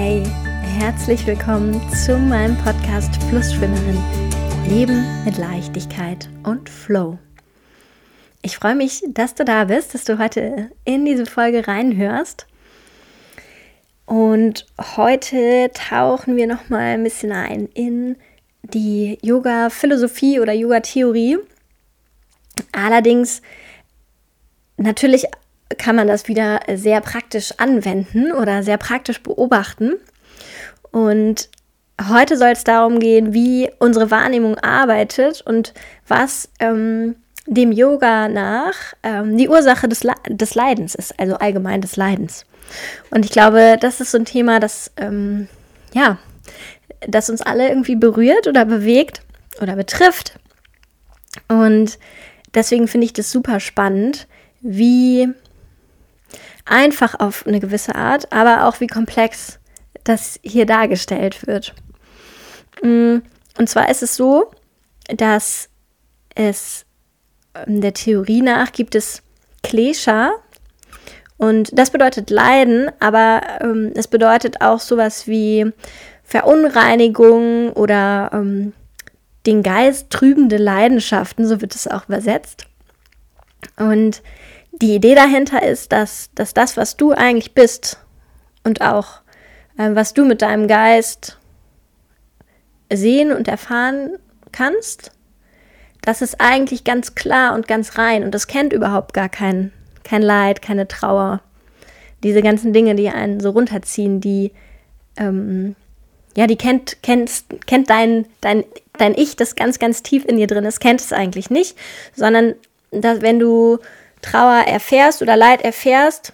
Hey, herzlich willkommen zu meinem Podcast Flussschwimmerin. Leben mit Leichtigkeit und Flow. Ich freue mich, dass du da bist, dass du heute in diese Folge reinhörst. Und heute tauchen wir noch mal ein bisschen ein in die Yoga-Philosophie oder Yoga-Theorie. Allerdings natürlich kann man das wieder sehr praktisch anwenden oder sehr praktisch beobachten. Und heute soll es darum gehen, wie unsere Wahrnehmung arbeitet und was ähm, dem Yoga nach ähm, die Ursache des, Le des Leidens ist, also allgemein des Leidens. Und ich glaube, das ist so ein Thema, das ähm, ja, das uns alle irgendwie berührt oder bewegt oder betrifft. Und deswegen finde ich das super spannend, wie einfach auf eine gewisse Art, aber auch wie komplex das hier dargestellt wird. Mm, und zwar ist es so, dass es ähm, der Theorie nach gibt es Klesha und das bedeutet Leiden, aber ähm, es bedeutet auch sowas wie Verunreinigung oder ähm, den Geist trübende Leidenschaften, so wird es auch übersetzt. Und die Idee dahinter ist, dass, dass das, was du eigentlich bist und auch äh, was du mit deinem Geist sehen und erfahren kannst, das ist eigentlich ganz klar und ganz rein und das kennt überhaupt gar kein, kein Leid, keine Trauer. Diese ganzen Dinge, die einen so runterziehen, die, ähm, ja, die kennt, kennt, kennt dein, dein, dein Ich, das ganz, ganz tief in dir drin ist, kennt es eigentlich nicht, sondern dass, wenn du Trauer erfährst oder Leid erfährst,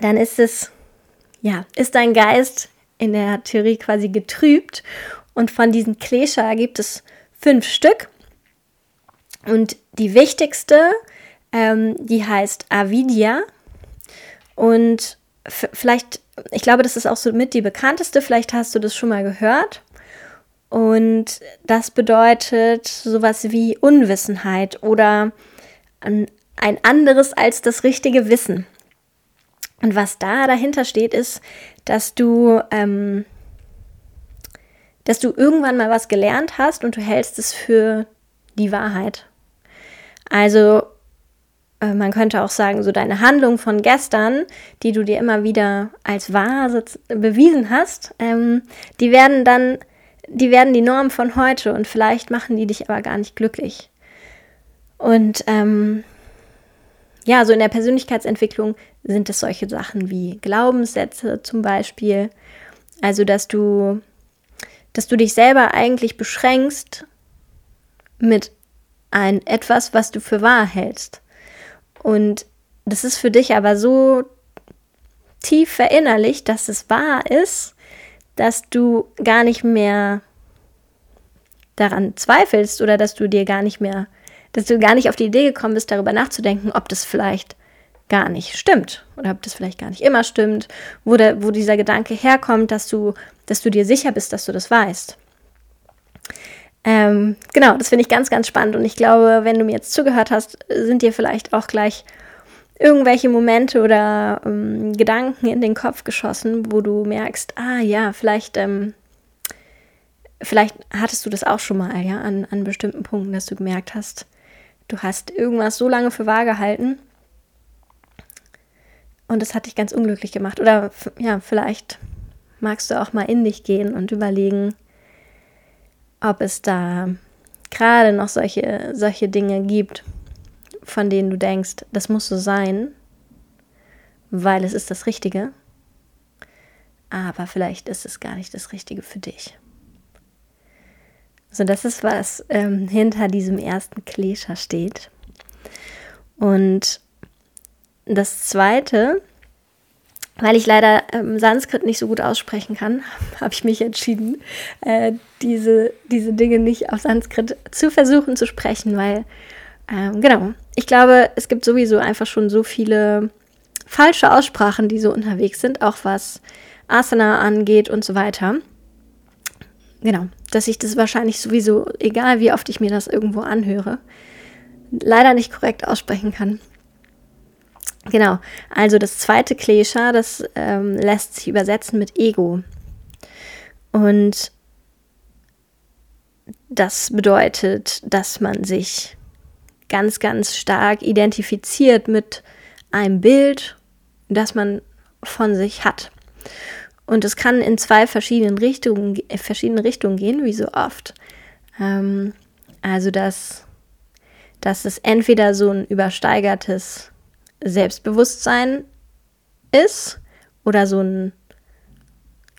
dann ist es, ja, ist dein Geist in der Theorie quasi getrübt. Und von diesen Klescher gibt es fünf Stück. Und die wichtigste, ähm, die heißt Avidya. Und vielleicht, ich glaube, das ist auch so mit die bekannteste, vielleicht hast du das schon mal gehört. Und das bedeutet sowas wie Unwissenheit oder ein anderes als das richtige Wissen. Und was da dahinter steht, ist, dass du, ähm, dass du irgendwann mal was gelernt hast und du hältst es für die Wahrheit. Also äh, man könnte auch sagen, so deine Handlung von gestern, die du dir immer wieder als wahr bewiesen hast, ähm, die werden dann, die werden die Norm von heute und vielleicht machen die dich aber gar nicht glücklich. Und ähm, ja, so in der Persönlichkeitsentwicklung sind es solche Sachen wie Glaubenssätze zum Beispiel. Also, dass du, dass du dich selber eigentlich beschränkst mit ein etwas, was du für wahr hältst. Und das ist für dich aber so tief verinnerlicht, dass es wahr ist, dass du gar nicht mehr daran zweifelst oder dass du dir gar nicht mehr dass du gar nicht auf die Idee gekommen bist, darüber nachzudenken, ob das vielleicht gar nicht stimmt oder ob das vielleicht gar nicht immer stimmt, wo, der, wo dieser Gedanke herkommt, dass du, dass du dir sicher bist, dass du das weißt. Ähm, genau, das finde ich ganz, ganz spannend und ich glaube, wenn du mir jetzt zugehört hast, sind dir vielleicht auch gleich irgendwelche Momente oder ähm, Gedanken in den Kopf geschossen, wo du merkst, ah ja, vielleicht, ähm, vielleicht hattest du das auch schon mal, ja, an, an bestimmten Punkten, dass du gemerkt hast, du hast irgendwas so lange für wahr gehalten und es hat dich ganz unglücklich gemacht. Oder ja, vielleicht magst du auch mal in dich gehen und überlegen, ob es da gerade noch solche, solche Dinge gibt, von denen du denkst, das muss so sein, weil es ist das Richtige. Aber vielleicht ist es gar nicht das Richtige für dich. So, das ist, was ähm, hinter diesem ersten Klescher steht. Und das zweite, weil ich leider ähm, Sanskrit nicht so gut aussprechen kann, habe ich mich entschieden, äh, diese, diese Dinge nicht auf Sanskrit zu versuchen zu sprechen, weil, ähm, genau, ich glaube, es gibt sowieso einfach schon so viele falsche Aussprachen, die so unterwegs sind, auch was Asana angeht und so weiter genau, dass ich das wahrscheinlich sowieso, egal wie oft ich mir das irgendwo anhöre, leider nicht korrekt aussprechen kann. Genau, also das zweite Klesha, das ähm, lässt sich übersetzen mit Ego. Und das bedeutet, dass man sich ganz, ganz stark identifiziert mit einem Bild, das man von sich hat. Und es kann in zwei verschiedenen Richtungen, äh, verschiedene Richtungen gehen, wie so oft. Ähm, also, dass, dass es entweder so ein übersteigertes Selbstbewusstsein ist oder so ein,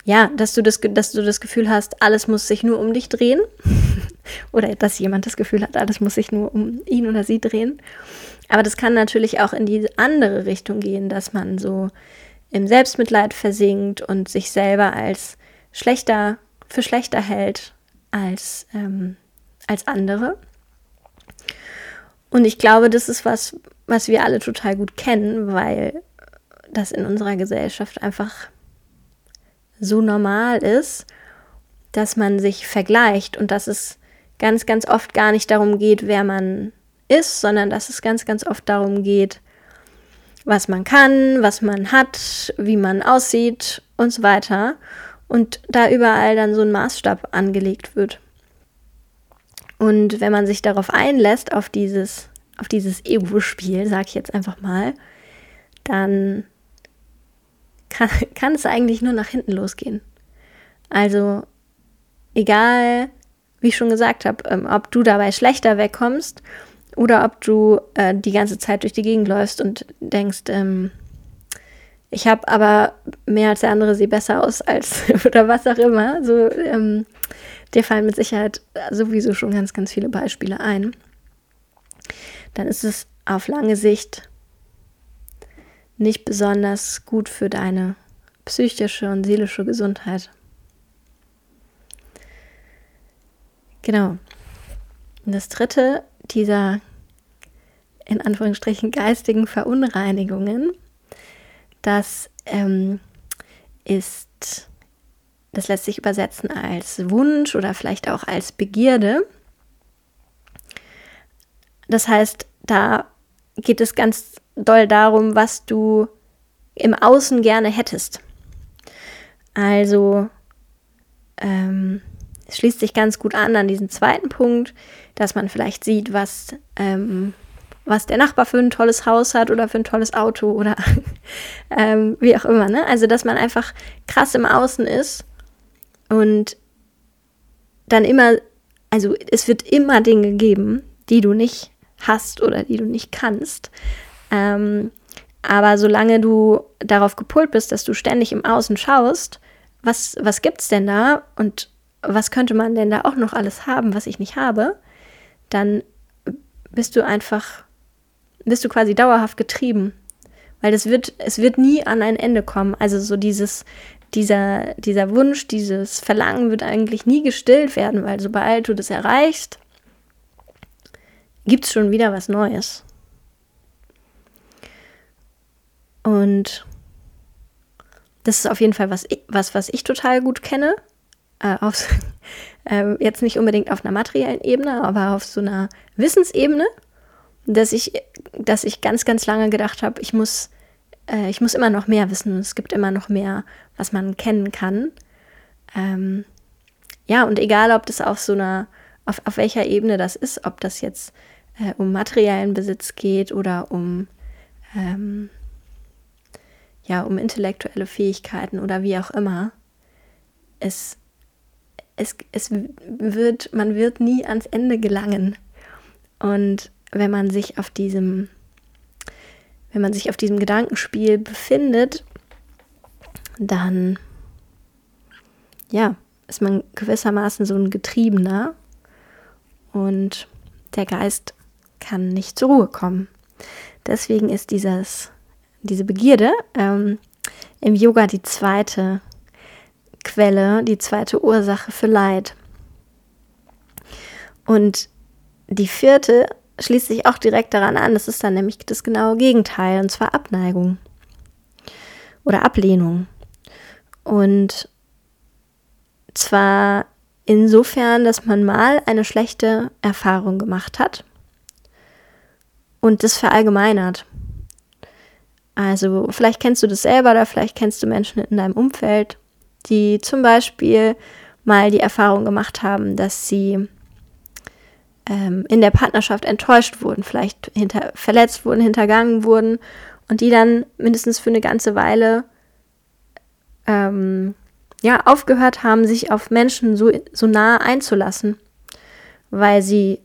ja, dass du das, dass du das Gefühl hast, alles muss sich nur um dich drehen. oder dass jemand das Gefühl hat, alles muss sich nur um ihn oder sie drehen. Aber das kann natürlich auch in die andere Richtung gehen, dass man so im Selbstmitleid versinkt und sich selber als schlechter, für schlechter hält als, ähm, als andere. Und ich glaube, das ist was, was wir alle total gut kennen, weil das in unserer Gesellschaft einfach so normal ist, dass man sich vergleicht und dass es ganz, ganz oft gar nicht darum geht, wer man ist, sondern dass es ganz, ganz oft darum geht, was man kann, was man hat, wie man aussieht und so weiter. Und da überall dann so ein Maßstab angelegt wird. Und wenn man sich darauf einlässt, auf dieses, auf dieses Ego-Spiel, sag ich jetzt einfach mal, dann kann, kann es eigentlich nur nach hinten losgehen. Also, egal, wie ich schon gesagt habe, ähm, ob du dabei schlechter wegkommst oder ob du äh, die ganze Zeit durch die Gegend läufst und denkst, ähm, ich habe aber mehr als der andere sehe besser aus als oder was auch immer. So, ähm, dir fallen mit Sicherheit sowieso schon ganz, ganz viele Beispiele ein. Dann ist es auf lange Sicht nicht besonders gut für deine psychische und seelische Gesundheit. Genau. Und das dritte dieser in Anführungsstrichen geistigen Verunreinigungen, das ähm, ist, das lässt sich übersetzen als Wunsch oder vielleicht auch als Begierde. Das heißt, da geht es ganz doll darum, was du im Außen gerne hättest. Also, ähm, es schließt sich ganz gut an an diesen zweiten Punkt, dass man vielleicht sieht, was, ähm, was der Nachbar für ein tolles Haus hat oder für ein tolles Auto oder ähm, wie auch immer. Ne? Also, dass man einfach krass im Außen ist und dann immer, also es wird immer Dinge geben, die du nicht hast oder die du nicht kannst. Ähm, aber solange du darauf gepolt bist, dass du ständig im Außen schaust, was, was es denn da und was könnte man denn da auch noch alles haben, was ich nicht habe, dann bist du einfach, bist du quasi dauerhaft getrieben. Weil das wird, es wird nie an ein Ende kommen. Also so dieses, dieser, dieser Wunsch, dieses Verlangen wird eigentlich nie gestillt werden, weil sobald du das erreichst, gibt es schon wieder was Neues. Und das ist auf jeden Fall was, was, was ich total gut kenne äh, auf, äh, jetzt nicht unbedingt auf einer materiellen Ebene, aber auf so einer Wissensebene, dass ich, dass ich ganz, ganz lange gedacht habe, ich muss, äh, ich muss immer noch mehr wissen es gibt immer noch mehr, was man kennen kann. Ähm, ja, und egal, ob das auf so einer, auf, auf welcher Ebene das ist, ob das jetzt äh, um materiellen Besitz geht oder um ähm, ja, um intellektuelle Fähigkeiten oder wie auch immer. Es es, es wird, man wird nie ans Ende gelangen. Und wenn man sich auf diesem, wenn man sich auf diesem Gedankenspiel befindet, dann ja, ist man gewissermaßen so ein Getriebener und der Geist kann nicht zur Ruhe kommen. Deswegen ist dieses, diese Begierde ähm, im Yoga die zweite Quelle, die zweite Ursache für Leid. Und die vierte schließt sich auch direkt daran an. Das ist dann nämlich das genaue Gegenteil, und zwar Abneigung oder Ablehnung. Und zwar insofern, dass man mal eine schlechte Erfahrung gemacht hat und das verallgemeinert. Also vielleicht kennst du das selber oder vielleicht kennst du Menschen in deinem Umfeld, die zum Beispiel mal die Erfahrung gemacht haben, dass sie ähm, in der Partnerschaft enttäuscht wurden, vielleicht hinter, verletzt wurden, hintergangen wurden und die dann mindestens für eine ganze Weile ähm, ja, aufgehört haben, sich auf Menschen so, so nah einzulassen, weil sie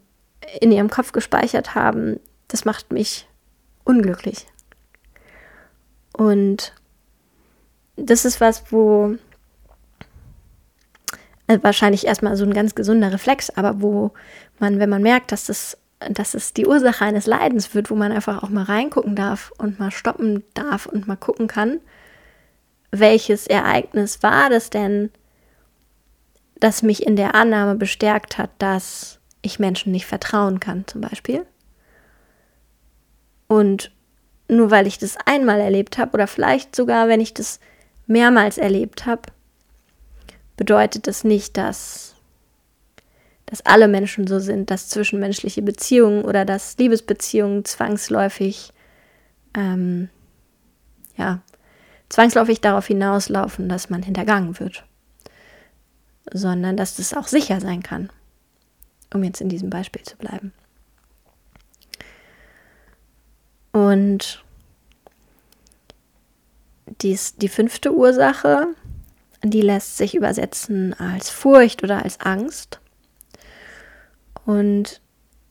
in ihrem Kopf gespeichert haben, das macht mich unglücklich. Und das ist was, wo also wahrscheinlich erstmal so ein ganz gesunder Reflex, aber wo man, wenn man merkt, dass das, dass es die Ursache eines Leidens wird, wo man einfach auch mal reingucken darf und mal stoppen darf und mal gucken kann, welches Ereignis war das denn, das mich in der Annahme bestärkt hat, dass ich Menschen nicht vertrauen kann, zum Beispiel. Und nur weil ich das einmal erlebt habe oder vielleicht sogar, wenn ich das mehrmals erlebt habe, bedeutet das nicht, dass, dass alle Menschen so sind, dass zwischenmenschliche Beziehungen oder dass Liebesbeziehungen zwangsläufig, ähm, ja, zwangsläufig darauf hinauslaufen, dass man hintergangen wird, sondern dass das auch sicher sein kann, um jetzt in diesem Beispiel zu bleiben. Und dies, die fünfte Ursache, die lässt sich übersetzen als Furcht oder als Angst. Und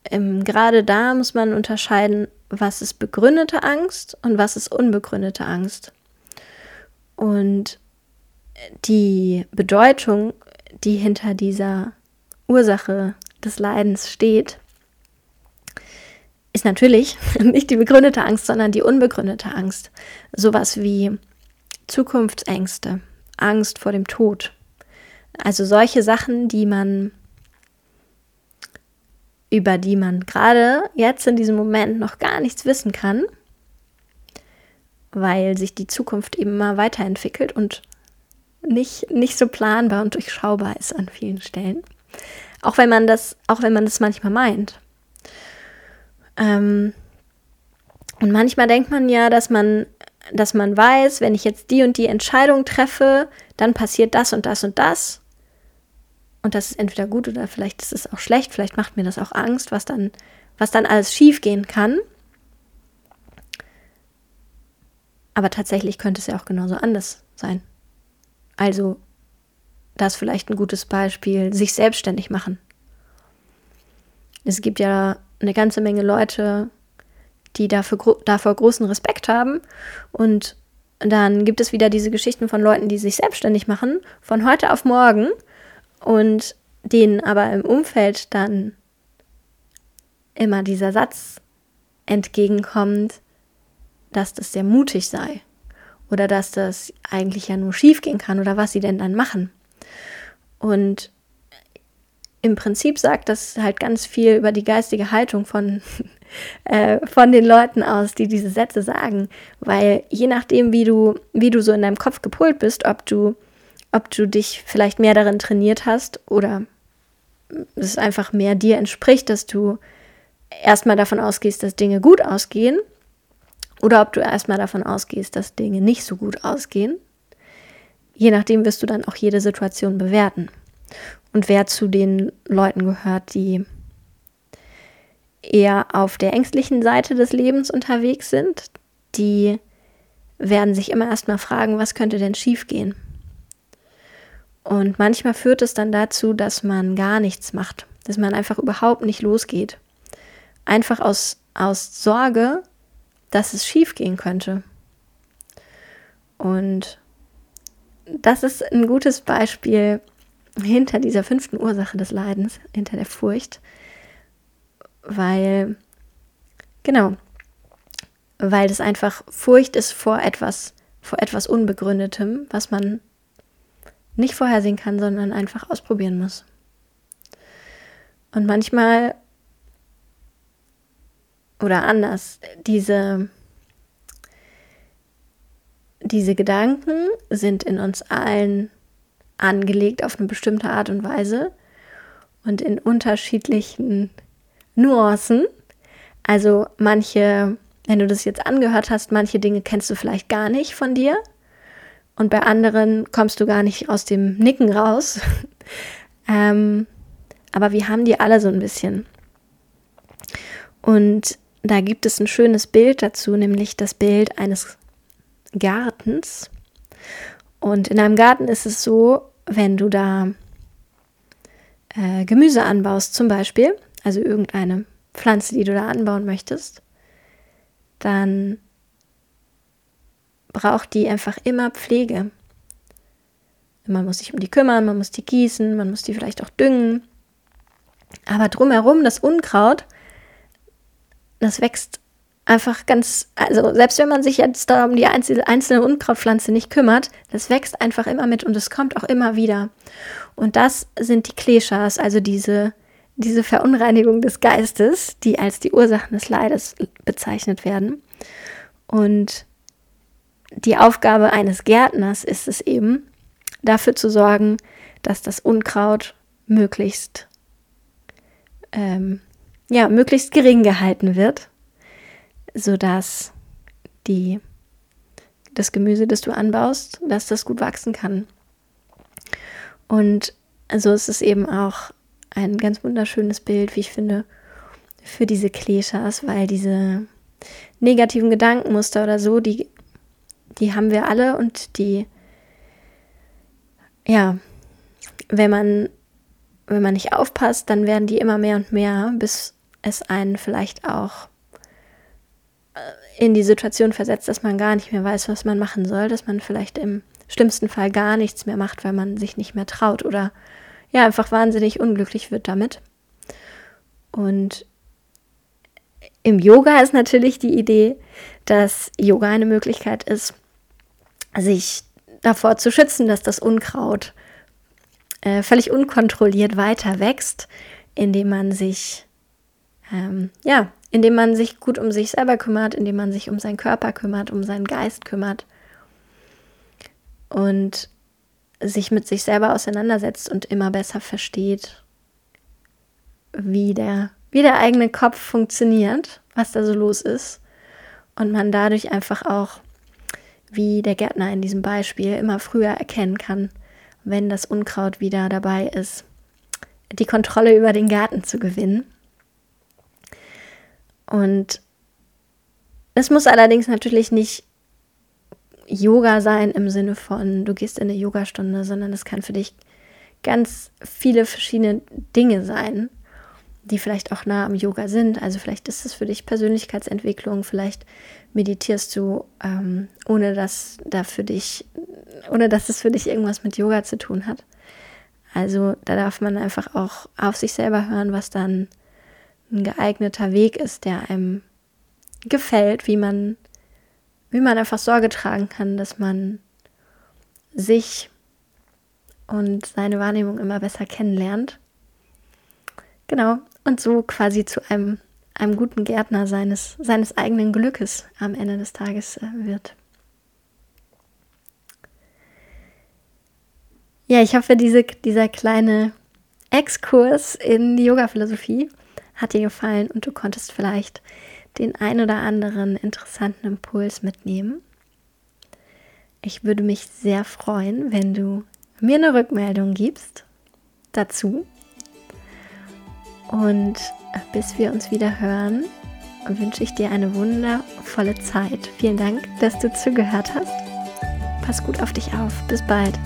ähm, gerade da muss man unterscheiden, was ist begründete Angst und was ist unbegründete Angst. Und die Bedeutung, die hinter dieser Ursache des Leidens steht, ist natürlich nicht die begründete Angst, sondern die unbegründete Angst. Sowas wie Zukunftsängste, Angst vor dem Tod. Also solche Sachen, die man, über die man gerade jetzt in diesem Moment noch gar nichts wissen kann, weil sich die Zukunft eben mal weiterentwickelt und nicht, nicht so planbar und durchschaubar ist an vielen Stellen. Auch wenn man das, auch wenn man das manchmal meint. Ähm, und manchmal denkt man ja, dass man dass man weiß, wenn ich jetzt die und die Entscheidung treffe, dann passiert das und das und das. Und das ist entweder gut oder vielleicht ist es auch schlecht, vielleicht macht mir das auch Angst, was dann, was dann alles schiefgehen kann. Aber tatsächlich könnte es ja auch genauso anders sein. Also, das ist vielleicht ein gutes Beispiel, sich selbstständig machen. Es gibt ja eine ganze Menge Leute, die dafür, davor großen Respekt haben. Und dann gibt es wieder diese Geschichten von Leuten, die sich selbstständig machen, von heute auf morgen und denen aber im Umfeld dann immer dieser Satz entgegenkommt, dass das sehr mutig sei oder dass das eigentlich ja nur schief gehen kann oder was sie denn dann machen. Und im Prinzip sagt das halt ganz viel über die geistige Haltung von äh, von den Leuten aus, die diese Sätze sagen. Weil je nachdem, wie du, wie du so in deinem Kopf gepolt bist, ob du, ob du dich vielleicht mehr darin trainiert hast oder es einfach mehr dir entspricht, dass du erstmal davon ausgehst, dass Dinge gut ausgehen oder ob du erstmal davon ausgehst, dass Dinge nicht so gut ausgehen. Je nachdem wirst du dann auch jede Situation bewerten. Und wer zu den Leuten gehört, die eher auf der ängstlichen Seite des Lebens unterwegs sind, die werden sich immer erstmal fragen, was könnte denn schiefgehen? Und manchmal führt es dann dazu, dass man gar nichts macht, dass man einfach überhaupt nicht losgeht. Einfach aus, aus Sorge, dass es schiefgehen könnte. Und das ist ein gutes Beispiel hinter dieser fünften Ursache des Leidens, hinter der Furcht, weil, genau, weil das einfach Furcht ist vor etwas, vor etwas Unbegründetem, was man nicht vorhersehen kann, sondern einfach ausprobieren muss. Und manchmal oder anders, diese, diese Gedanken sind in uns allen angelegt auf eine bestimmte Art und Weise und in unterschiedlichen Nuancen. Also manche wenn du das jetzt angehört hast, manche Dinge kennst du vielleicht gar nicht von dir und bei anderen kommst du gar nicht aus dem Nicken raus. ähm, aber wir haben die alle so ein bisschen. Und da gibt es ein schönes Bild dazu, nämlich das Bild eines Gartens. Und in einem Garten ist es so, wenn du da äh, Gemüse anbaust zum Beispiel, also irgendeine Pflanze, die du da anbauen möchtest, dann braucht die einfach immer Pflege. Man muss sich um die kümmern, man muss die gießen, man muss die vielleicht auch düngen. Aber drumherum, das Unkraut, das wächst einfach ganz, also selbst wenn man sich jetzt da um die einzelne, Unkrautpflanze nicht kümmert, das wächst einfach immer mit und es kommt auch immer wieder. Und das sind die Kleshas, also diese, diese Verunreinigung des Geistes, die als die Ursachen des Leides bezeichnet werden. Und die Aufgabe eines Gärtners ist es eben, dafür zu sorgen, dass das Unkraut möglichst, ähm, ja, möglichst gering gehalten wird, sodass die, das Gemüse, das du anbaust, dass das gut wachsen kann. Und so ist es eben auch ein ganz wunderschönes Bild, wie ich finde, für diese Klischees, weil diese negativen Gedankenmuster oder so, die die haben wir alle und die, ja, wenn man, wenn man nicht aufpasst, dann werden die immer mehr und mehr, bis es einen vielleicht auch äh, in die Situation versetzt, dass man gar nicht mehr weiß, was man machen soll, dass man vielleicht im schlimmsten Fall gar nichts mehr macht, weil man sich nicht mehr traut oder ja, einfach wahnsinnig unglücklich wird damit. Und im Yoga ist natürlich die Idee, dass Yoga eine Möglichkeit ist, sich davor zu schützen, dass das Unkraut äh, völlig unkontrolliert weiter wächst, indem man sich, ähm, ja, indem man sich gut um sich selber kümmert, indem man sich um seinen Körper kümmert, um seinen Geist kümmert und sich mit sich selber auseinandersetzt und immer besser versteht, wie der, wie der eigene Kopf funktioniert, was da so los ist und man dadurch einfach auch wie der Gärtner in diesem Beispiel immer früher erkennen kann, wenn das Unkraut wieder dabei ist, die Kontrolle über den Garten zu gewinnen. Und es muss allerdings natürlich nicht Yoga sein im Sinne von, du gehst in eine Yogastunde, sondern es kann für dich ganz viele verschiedene Dinge sein, die vielleicht auch nah am Yoga sind. Also vielleicht ist es für dich Persönlichkeitsentwicklung, vielleicht meditierst du, ähm, ohne dass da für dich, ohne dass es für dich irgendwas mit Yoga zu tun hat. Also da darf man einfach auch auf sich selber hören, was dann ein geeigneter Weg ist, der einem gefällt, wie man, wie man einfach Sorge tragen kann, dass man sich und seine Wahrnehmung immer besser kennenlernt. Genau, und so quasi zu einem einem guten Gärtner seines, seines eigenen Glückes am Ende des Tages äh, wird. Ja, ich hoffe, diese, dieser kleine Exkurs in die Yoga-Philosophie hat dir gefallen und du konntest vielleicht den ein oder anderen interessanten Impuls mitnehmen. Ich würde mich sehr freuen, wenn du mir eine Rückmeldung gibst dazu. Und bis wir uns wieder hören, wünsche ich dir eine wundervolle Zeit. Vielen Dank, dass du zugehört hast. Pass gut auf dich auf. Bis bald.